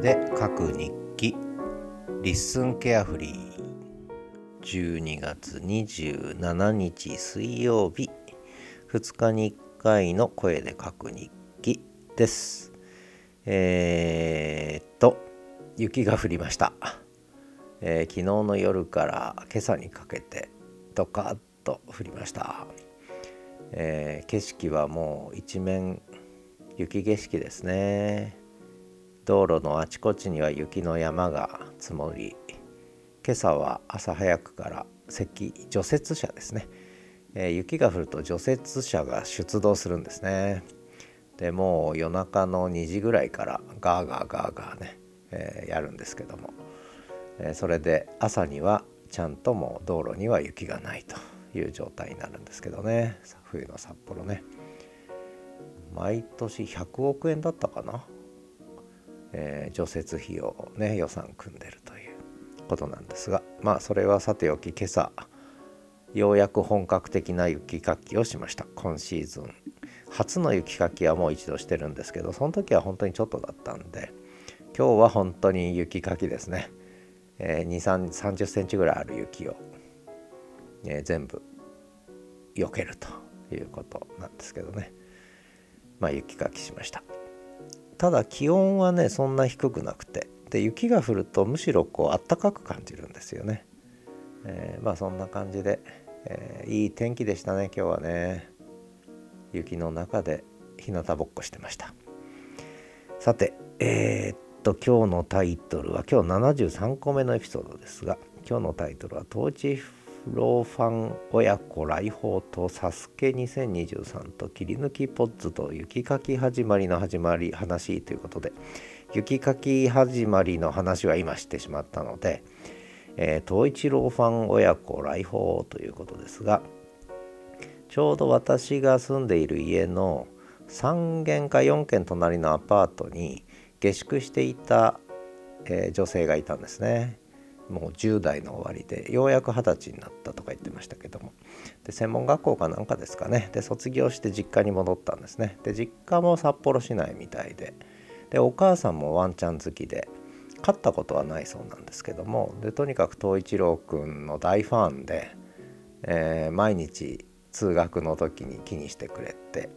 で書く日記。リッスンケアフリー。12月27日水曜日。2日に1回の声で書く日記です。えー、っと雪が降りました、えー、昨日の夜から今朝にかけてドカッと降りました、えー、景色はもう一面雪景色ですね。道路のあちこちには雪の山が積もり今朝は朝早くから積除雪車ですね、えー、雪が降ると除雪車が出動するんですね。でもう夜中の2時ぐらいからガーガーガーガーね、えー、やるんですけども、えー、それで朝にはちゃんともう道路には雪がないという状態になるんですけどね。冬の札幌ね。毎年100億円だったかな。えー、除雪費用ね予算組んでるということなんですがまあそれはさておき今朝ようやく本格的な雪かきをしました。今シーズン。初の雪かきはもう一度してるんですけどその時は本当にちょっとだったんで今日は本当に雪かきですね、えー、2 3 0センチぐらいある雪を、えー、全部避けるということなんですけどね。まあ雪かきしました。ただ気温はねそんな低くなくてで雪が降るとむしろこうあったかく感じるんですよね、えー、まあそんな感じで、えー、いい天気でしたね今日はね。雪の中で日向ぼっこしてました。さてえー、っと今日のタイトルは今日73個目のエピソードですが今日のタイトルは「トーチローファン親子来訪とサスケ2023と切り抜きポッズと雪かき始まりの始まり話ということで雪かき始まりの話は今してしまったので、えー、東一郎ファン親子来訪ということですがちょうど私が住んでいる家の3軒か4軒隣のアパートに下宿していた、えー、女性がいたんですね。もう10代の終わりでようやく二十歳になったとか言ってましたけども。で専門学校かなんかですかね。で卒業して実家に戻ったんですね。で実家も札幌市内みたいで。でお母さんもワンちゃん好きで。飼ったことはないそうなんですけども。でとにかく東一郎くんの大ファンで、えー、毎日通学の時に気にしてくれて。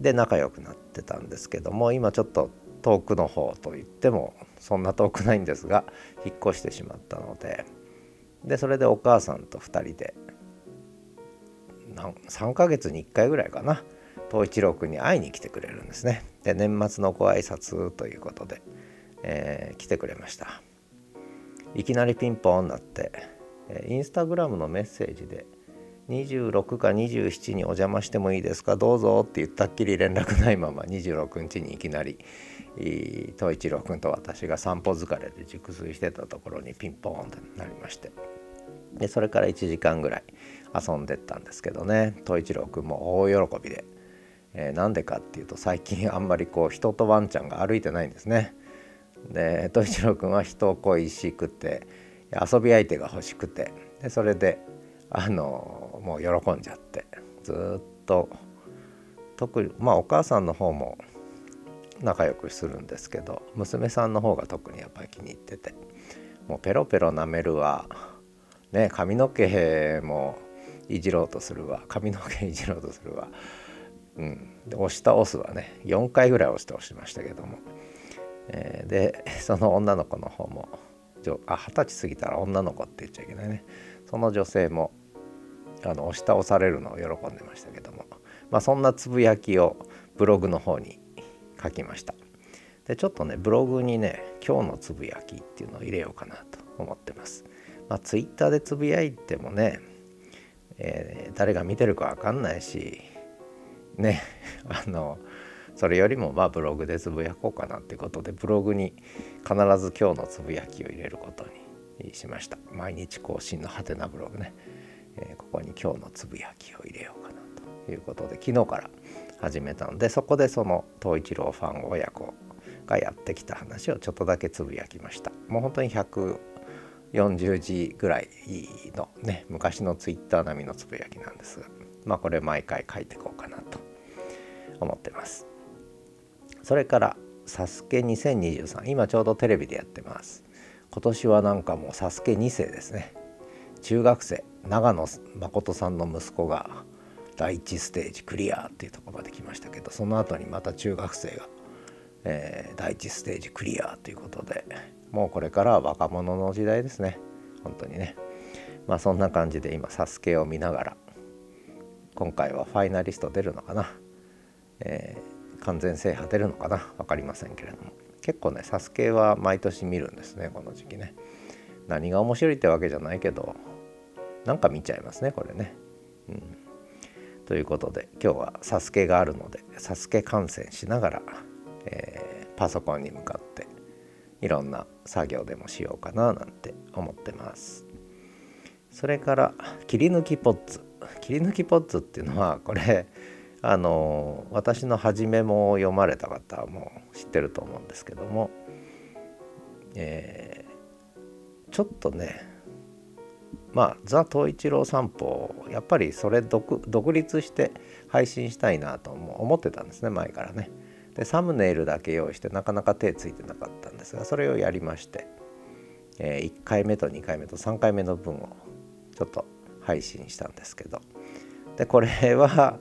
で仲良くなってたんですけども今ちょっと遠くの方といってもそんな遠くないんですが引っ越してしまったので。でそれでお母さんと2人で3ヶ月に1回ぐらいかな東一郎君に会いに来てくれるんですね。で年末のご挨拶ということで、えー、来てくれました。いきなりピンポンになってインスタグラムのメッセージで26か27にお邪魔してもいいですか？どうぞって言ったっきり連絡ないまま26日にいきなり東一郎君と私が散歩疲れで熟睡してたところにピンポーンとなりまして。でそれから1時間ぐらい遊んでったんですけどね。東一郎君も大喜びで。えー、なんでかっていうと最近あんまりこう人とワンちゃんが歩いてないんですね。で戸一郎君は人恋しくて遊び相手が欲しくて。でそれであのもう喜んじゃってずっと特にまあお母さんの方も仲良くするんですけど娘さんの方が特にやっぱり気に入っててもうペロペロ舐めるわ。ね髪の毛もいじろうとするわ。髪の毛いじろうとするわ。うん、で押し倒すはね。4回ぐらい押し倒しましたけども、えー、でその女の子の方もあ二十歳過ぎたら女の子って言っちゃいけないね。その女性もあの押し倒されるのを喜んでましたけども、まあ、そんなつぶやきをブログの方に書きました。でちょっとねブログにね今日のつぶやきっていうのを入れようかなと思ってます。まあツイッターでつぶやいてもね、えー、誰が見てるか分かんないしね あのそれよりもまあブログでつぶやこうかなってことでブログに必ず今日のつぶやきを入れることにしました。毎日更新のハテナブログね、えー、ここに今日のつぶやきを入れようかなということで昨日から始めたのでそこでその東一郎ファン親子がやってきた話をちょっとだけつぶやきました。もう本当に140字ぐらいのね昔のツイッター並みのつぶやきなんです。がまあこれ毎回書いていこうかなと思ってます。それからサスケ2023今ちょうどテレビでやってます。今年はなんかもうサスケ2世ですね。中学生。長野誠さんの息子が第1ステージクリアっていうとこまで来ましたけどその後にまた中学生が、えー、第1ステージクリアということでもうこれからは若者の時代ですね。本当にね。まあそんな感じで今サスケを見ながら今回はファイナリスト出るのかな、えー、完全制覇出るのかな。分かりませんけれども。結構ねサスケは毎年見るんですねこの時期ね。何が面白いってわけじゃないけどなんか見ちゃいますねこれね。うん。ということで今日はサスケがあるのでサスケ観戦しながら、えー、パソコンに向かっていろんな作業でもしようかななんて思ってます。それから切り抜きポッツ。切り抜きポッツっていうのはこれあの私の初めも読まれた方はもう知ってると思うんですけども、えー、ちょっとねまあ「ザ・東一郎散歩」やっぱりそれ独立して配信したいなと思ってたんですね前からね。でサムネイルだけ用意してなかなか手ついてなかったんですがそれをやりまして、えー、1回目と2回目と3回目の分をちょっと配信したんですけどでこれは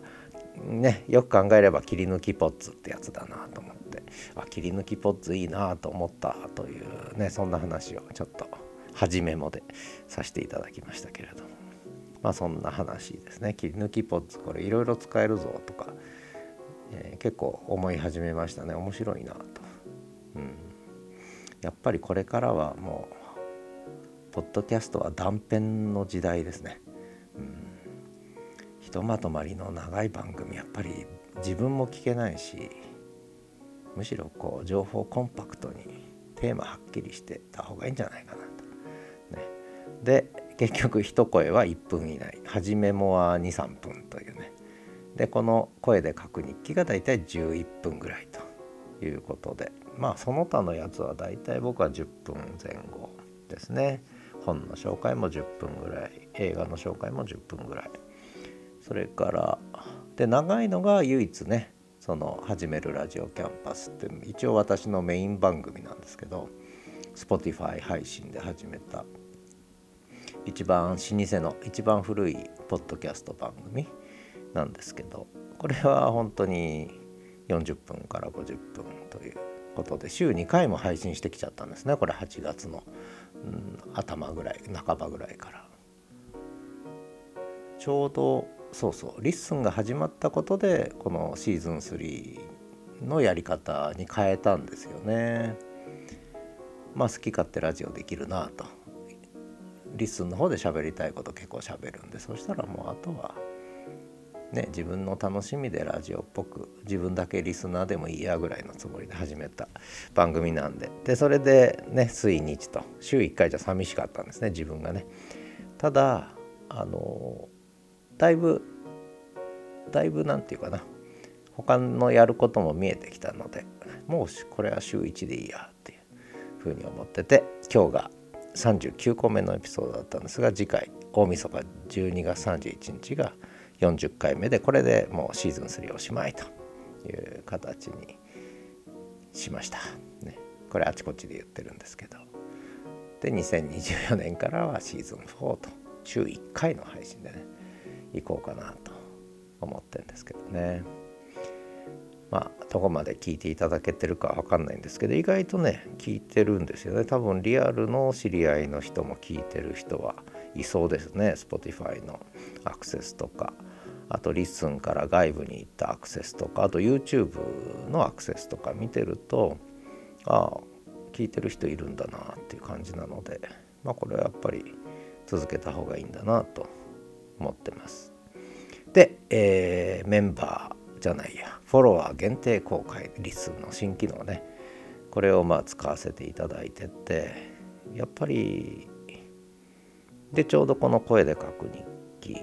ねよく考えれば切り抜きポッツってやつだなと思ってあ切り抜きポッツいいなと思ったというねそんな話をちょっと初めもでさせていただきましたけれども。まあそんな話ですね。切り抜きポッツこれいろいろ使えるぞとか、えー、結構思い始めましたね。面白いなと、うん、やっぱりこれからはもうポッドキャストは断片の時代ですね、うん、ひとまとまりの長い番組やっぱり自分も聞けないしむしろこう情報コンパクトにテーマはっきりしてた方がいいんじゃないかなと。で結局一声は1分以内。初めもは23分というね。でこの声で書く日記が大体11分ぐらいということで。まあその他のやつは大体僕は10分前後ですね。本の紹介も10分ぐらい。映画の紹介も10分ぐらい。それからで長いのが唯一ねその「始めるラジオキャンパス」って一応私のメイン番組なんですけど Spotify 配信で始めた一番老舗の一番古いポッドキャスト番組なんですけどこれは本当に40分から50分ということで週2回も配信してきちゃったんですね。これ8月の、うん、頭ぐらい半ばぐらいから。ちょうどそうそう LISTEN が始まったことでこのシーズン3のやり方に変えたんですよね。まあ好き勝手ラジオできるなと。リスンの方で喋りたいこと結構喋るんでそしたらもうあとはね自分の楽しみでラジオっぽく自分だけリスナーでもいいやぐらいのつもりで始めた番組なんで。でそれでね水日と週1回じゃ寂しかったんですね自分がね。ただあのだいぶだいぶ何て言うかな他のやることも見えてきたのでもうこれは週1でいいやっていうふうに思ってて今日が39個目のエピソードだったんですが次回大晦日12月31日が40回目でこれでもうシーズン3おしまいという形にしました。ね、これあちこちで言ってるんですけど。で2024年からはシーズン4と週1回の配信でね行こうかなと思ってるんですけどね。まあどこまで聞いていただけてるかわかんないんですけど意外とね聞いてるんですよね。多分リアルの知り合いの人も聞いてる人はいそうですね。Spotify のアクセスとかあと LISTEN から外部に行ったアクセスとかあと YouTube のアクセスとか見てるとああ聞いてる人いるんだなっていう感じなのでまあこれはやっぱり続けた方がいいんだなと思ってます。で、えー、メンバーじゃないや。フォロワー限定公開リスの新機能ね。これをまあ使わせていただいててやっぱりでちょうどこの声で書く日記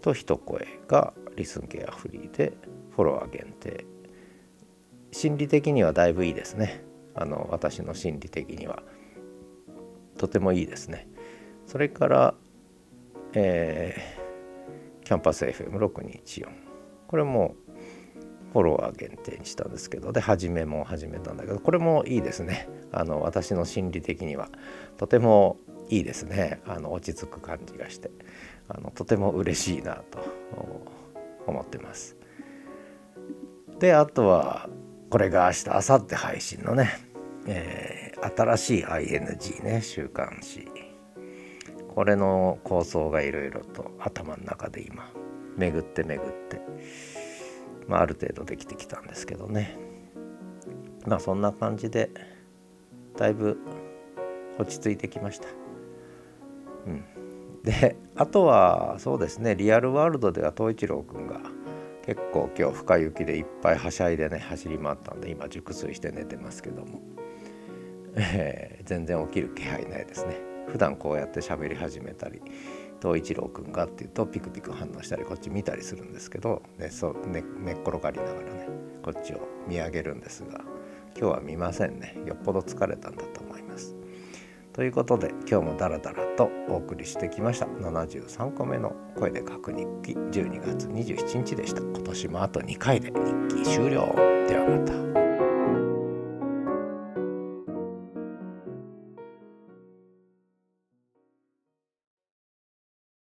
と一声がリスンケアフリーでフォロワー限定。心理的にはだいぶいいですね。あの私の心理的には。とてもいいですね。それからえー、キャンパス FM6214 これもフォロワー限定にしたんですけどで始めも始めたんだけどこれもいいですね。あの私の心理的にはとてもいいですね。あの落ち着く感じがして。あのとても嬉しいなと思ってます。であとはこれが明日明後日配信のね、えー、新しい ING ね週刊誌。これの構想がいろいろと頭の中で今巡って巡って。まあ、ある程度できてきたんですけどね。まあそんな感じでだいぶ落ち着いてきました。うん、であとはそうですねリアルワールドでは東一郎くんが結構今日深雪でいっぱいはしゃいでね走り回ったんで今熟睡して寝てますけども、えー、全然起きる気配ないですね。普段こうやって喋り始めたり東一郎くんがっていうとピクピク反応したりこっち見たりするんですけど、ねそう、寝っ転がりながらねこっちを見上げるんですが今日は見ませんね。よっぽど疲れたんだと思います。ということで今日もダラダラとお送りしてきました。73個目の声で書く日記。12月27日でした。今年もあと2回で日記終了。ではまた。